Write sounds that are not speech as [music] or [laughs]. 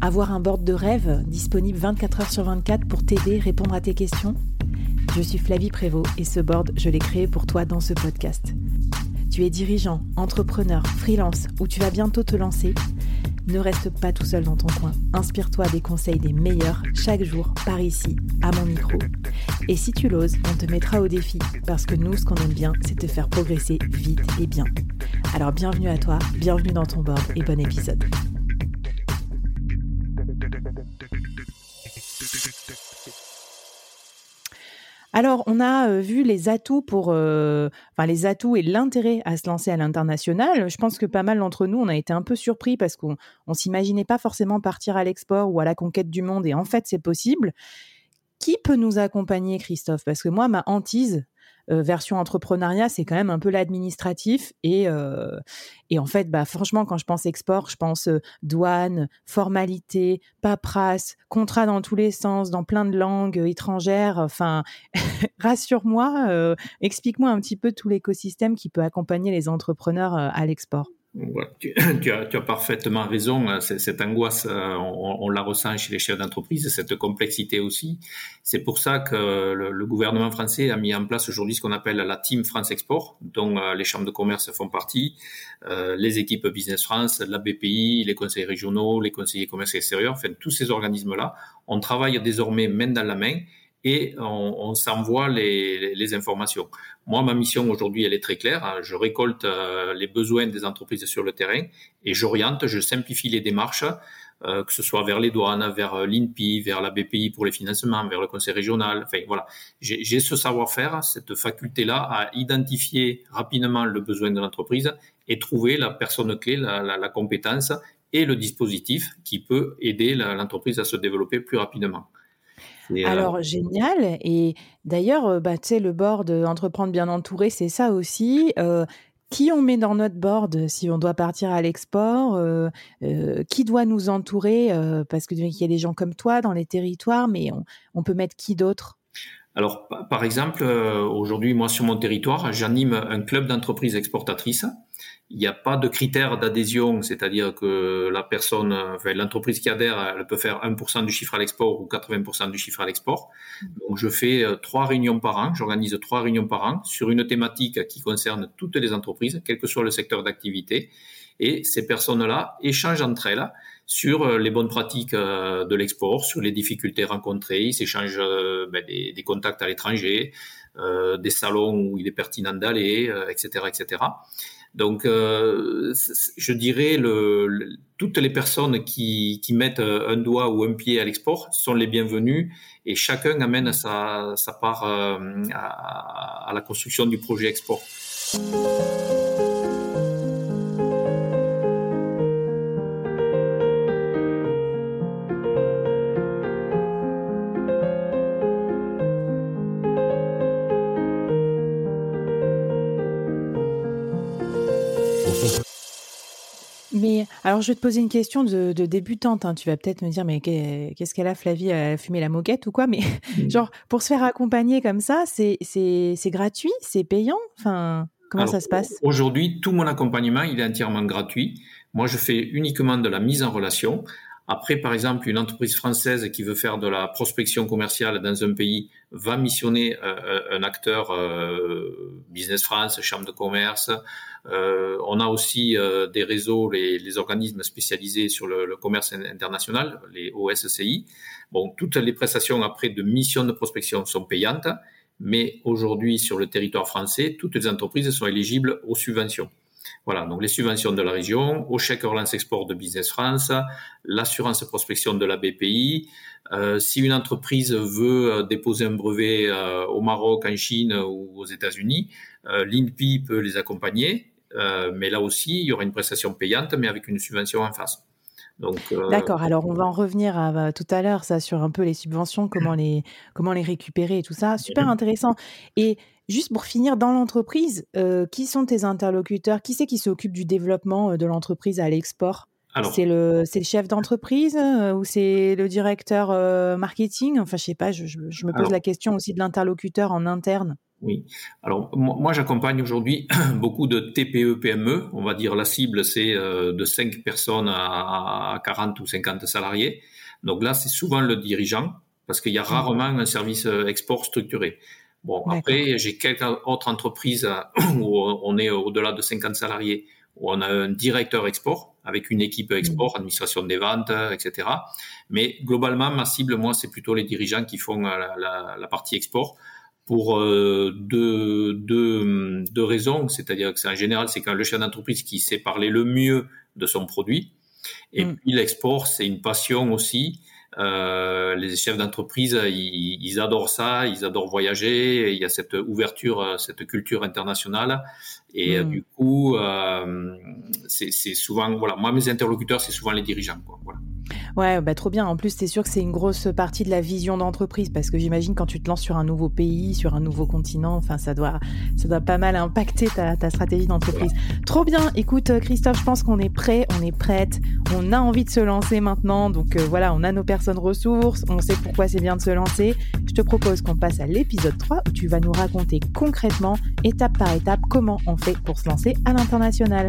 Avoir un board de rêve disponible 24 heures sur 24 pour t'aider, répondre à tes questions? Je suis Flavie Prévost et ce board, je l'ai créé pour toi dans ce podcast. Tu es dirigeant, entrepreneur, freelance ou tu vas bientôt te lancer? Ne reste pas tout seul dans ton coin. Inspire-toi des conseils des meilleurs chaque jour par ici, à mon micro. Et si tu l'oses, on te mettra au défi parce que nous, ce qu'on aime bien, c'est te faire progresser vite et bien. Alors bienvenue à toi, bienvenue dans ton board et bon épisode. Alors, on a euh, vu les atouts pour, euh, enfin les atouts et l'intérêt à se lancer à l'international. Je pense que pas mal d'entre nous, on a été un peu surpris parce qu'on ne s'imaginait pas forcément partir à l'export ou à la conquête du monde. Et en fait, c'est possible. Qui peut nous accompagner, Christophe? Parce que moi, ma hantise, version entrepreneuriat, c'est quand même un peu l'administratif. Et, euh, et en fait, bah, franchement, quand je pense export, je pense euh, douane, formalité, paperasse, contrat dans tous les sens, dans plein de langues étrangères. Enfin, [laughs] rassure-moi, explique-moi un petit peu tout l'écosystème qui peut accompagner les entrepreneurs à l'export. [coughs] tu, as, tu, as, parfaitement raison. Hein. Cette angoisse, euh, on, la ressent chez les chefs d'entreprise, cette complexité aussi. C'est pour ça que le, le, gouvernement français a mis en place aujourd'hui ce qu'on appelle la Team France Export, dont euh, les chambres de commerce font partie, euh, les équipes Business France, la BPI, les conseils régionaux, les conseillers commerce extérieur, enfin tous ces organismes-là. On travaille désormais main dans la main et on, s'envoie les, informations. Moi, ma mission aujourd'hui, elle est très claire. Je récolte euh, les besoins des entreprises sur le terrain et j'oriente, je simplifie les démarches, euh, que ce soit vers les douanes, vers euh, l'INPI, vers la BPI pour les financements, vers le conseil régional. Enfin, voilà. J'ai ce savoir-faire, cette faculté-là à identifier rapidement le besoin de l'entreprise et trouver la personne clé, la, la compétence et le dispositif qui peut aider l'entreprise à se développer plus rapidement. Euh, Alors, génial. Et d'ailleurs, euh, bah, tu sais, le board Entreprendre bien entouré, c'est ça aussi. Euh, qui on met dans notre board si on doit partir à l'export Qui doit nous entourer Parce qu'il y a des gens comme toi dans les territoires, mais on, peut mettre qui d'autre? Alors, par exemple, aujourd'hui, moi, sur mon territoire, j'anime un club d'entreprises exportatrices il n'y a pas de critère d'adhésion, c'est-à-dire que la personne, enfin, l'entreprise qui adhère, elle peut faire 1% du chiffre à l'export ou 80% du chiffre à l'export. Donc, je fais euh, trois réunions par an, j'organise trois réunions par an sur une thématique qui concerne toutes les entreprises, quel que soit le secteur d'activité. Et ces personnes-là échangent entre elles sur euh, les bonnes pratiques euh, de l'export, sur les difficultés rencontrées, ils s'échangent ben, des, contacts à l'étranger, des salons où il est pertinent d'aller, etc., etc. Donc, euh, je dirais, le, toutes les personnes qui, mettent un doigt ou un pied à l'export sont les bienvenues et chacun amène sa, part euh, à la construction du projet export. Mais alors, je vais te poser une question de, débutante. Hein. Tu vas peut-être me dire, mais qu'est-ce qu'elle a, Flavie Elle a fumé la moquette ou quoi? Mais mmh. [laughs] genre, pour se faire accompagner comme ça, c'est gratuit? C'est payant? Enfin, comment ça se passe? Aujourd'hui, tout mon accompagnement, il est entièrement gratuit. Moi, je fais uniquement de la mise en relation. Après, par exemple, une entreprise française qui veut faire de la prospection commerciale dans un pays va missionner euh, euh, un acteur euh, Business France, Chambre de commerce. on a aussi des réseaux, les, organismes spécialisés sur le, commerce international, les OSCI. Bon, toutes les prestations après de mission de prospection sont payantes, mais aujourd'hui, sur le territoire français, toutes les entreprises sont éligibles aux subventions. Voilà, donc les subventions de la région, au chèque relance export de Business France, l'assurance prospection de la BPI. Euh, si une entreprise veut euh, déposer un brevet euh, au Maroc, en Chine ou aux États-Unis, l'INPI peut les accompagner, mais là aussi, il y aura une prestation payante, mais avec une subvention en face. D'accord, alors on va en revenir à, tout à l'heure, ça, sur un peu les subventions, comment [clears throat] les, comment les récupérer et tout ça. Super intéressant. Et Juste pour finir, dans l'entreprise, euh, qui sont tes interlocuteurs? Qui c'est qui s'occupe du développement euh, de l'entreprise à l'export? C'est le, le chef d'entreprise euh, ou c'est le directeur marketing? Enfin, je sais pas, je, me pose la question aussi de l'interlocuteur en interne. Oui. Alors, moi, j'accompagne aujourd'hui [clears throat] beaucoup de TPE, PME. On va dire la cible, c'est de 5 personnes à 40 ou 50 salariés. Donc là, c'est souvent le dirigeant parce qu'il y a mmh. rarement un service export structuré. Bon, après, j'ai quelques autres entreprises euh, [clears throat] où on est au-delà de 50 salariés, on a un directeur export avec une équipe export, administration des ventes, etc. Mais globalement, ma cible, moi, c'est plutôt les dirigeants qui font euh, la, la, partie export pour euh, deux, deux, deux raisons. C'est-à-dire que c'est en général, c'est quand le chef d'entreprise qui sait parler le mieux de son produit. Et mmh. puis l'export, c'est une passion aussi. Euh, les chefs d'entreprise, ils, ils, adorent ça, ils adorent voyager. Il y a cette ouverture, euh, cette culture internationale. Et euh, mm. du coup, euh, c'est souvent, voilà, moi mes interlocuteurs, c'est souvent les dirigeants. Quoi. Ouais, bah trop bien. En plus, c'est sûr que c'est une grosse partie de la vision d'entreprise parce que j'imagine quand tu te lances sur un nouveau pays, sur un nouveau continent, enfin, ça doit, ça doit pas mal impacter ta, ta stratégie d'entreprise. Trop bien. Écoute, Christophe, je pense qu'on est prêt, on est prête, on a envie de se lancer maintenant. Donc voilà, on a nos personnes ressources, on sait pourquoi c'est bien de se lancer. Je te propose qu'on passe à l'épisode 3 où tu vas nous raconter concrètement, étape par étape, comment on fait pour se lancer à l'international.